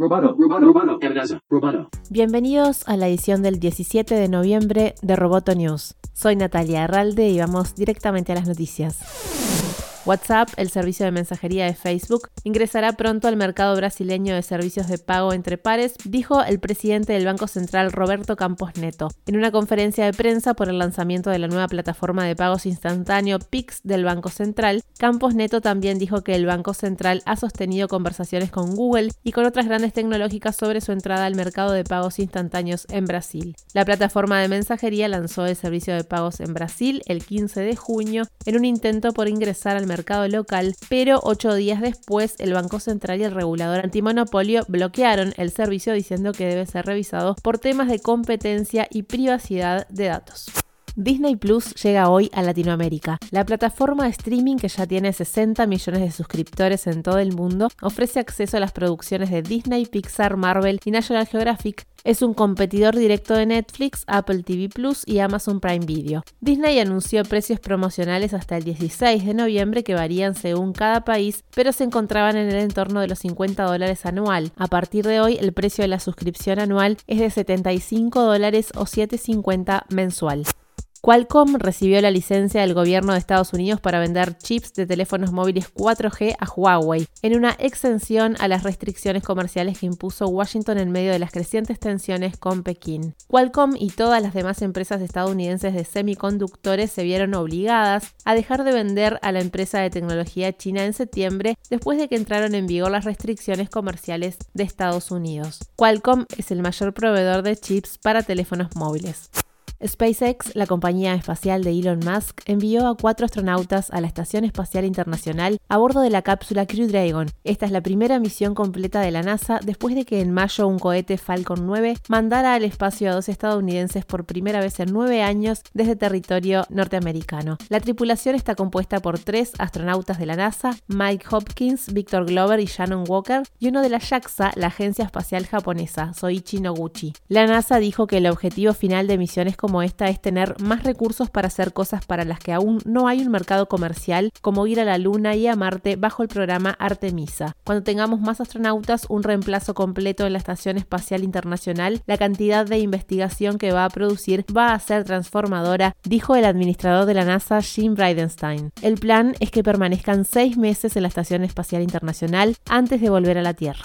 Roboto, roboto, roboto. Bienvenidos a la edición del 17 de noviembre de Roboto News. Soy Natalia Arralde y vamos directamente a las noticias. WhatsApp, el servicio de mensajería de Facebook, ingresará pronto al mercado brasileño de servicios de pago entre pares, dijo el presidente del Banco Central Roberto Campos Neto, en una conferencia de prensa por el lanzamiento de la nueva plataforma de pagos instantáneo PIX del Banco Central. Campos Neto también dijo que el Banco Central ha sostenido conversaciones con Google y con otras grandes tecnológicas sobre su entrada al mercado de pagos instantáneos en Brasil. La plataforma de mensajería lanzó el servicio de pagos en Brasil el 15 de junio en un intento por ingresar al mercado mercado local, pero ocho días después el Banco Central y el regulador antimonopolio bloquearon el servicio diciendo que debe ser revisado por temas de competencia y privacidad de datos. Disney Plus llega hoy a Latinoamérica. La plataforma de streaming que ya tiene 60 millones de suscriptores en todo el mundo ofrece acceso a las producciones de Disney, Pixar, Marvel y National Geographic. Es un competidor directo de Netflix, Apple TV Plus y Amazon Prime Video. Disney anunció precios promocionales hasta el 16 de noviembre que varían según cada país, pero se encontraban en el entorno de los 50 dólares anual. A partir de hoy, el precio de la suscripción anual es de 75 dólares o 7,50 mensual. Qualcomm recibió la licencia del gobierno de Estados Unidos para vender chips de teléfonos móviles 4G a Huawei, en una exención a las restricciones comerciales que impuso Washington en medio de las crecientes tensiones con Pekín. Qualcomm y todas las demás empresas estadounidenses de semiconductores se vieron obligadas a dejar de vender a la empresa de tecnología china en septiembre después de que entraron en vigor las restricciones comerciales de Estados Unidos. Qualcomm es el mayor proveedor de chips para teléfonos móviles. SpaceX, la compañía espacial de Elon Musk, envió a cuatro astronautas a la Estación Espacial Internacional a bordo de la cápsula Crew Dragon. Esta es la primera misión completa de la NASA después de que en mayo un cohete Falcon 9 mandara al espacio a dos estadounidenses por primera vez en nueve años desde territorio norteamericano. La tripulación está compuesta por tres astronautas de la NASA, Mike Hopkins, Victor Glover y Shannon Walker, y uno de la JAXA, la agencia espacial japonesa, Soichi Noguchi. La NASA dijo que el objetivo final de misiones como esta es tener más recursos para hacer cosas para las que aún no hay un mercado comercial, como ir a la Luna y a Marte bajo el programa Artemisa. Cuando tengamos más astronautas, un reemplazo completo en la Estación Espacial Internacional, la cantidad de investigación que va a producir va a ser transformadora, dijo el administrador de la NASA, Jim Bridenstine. El plan es que permanezcan seis meses en la Estación Espacial Internacional antes de volver a la Tierra.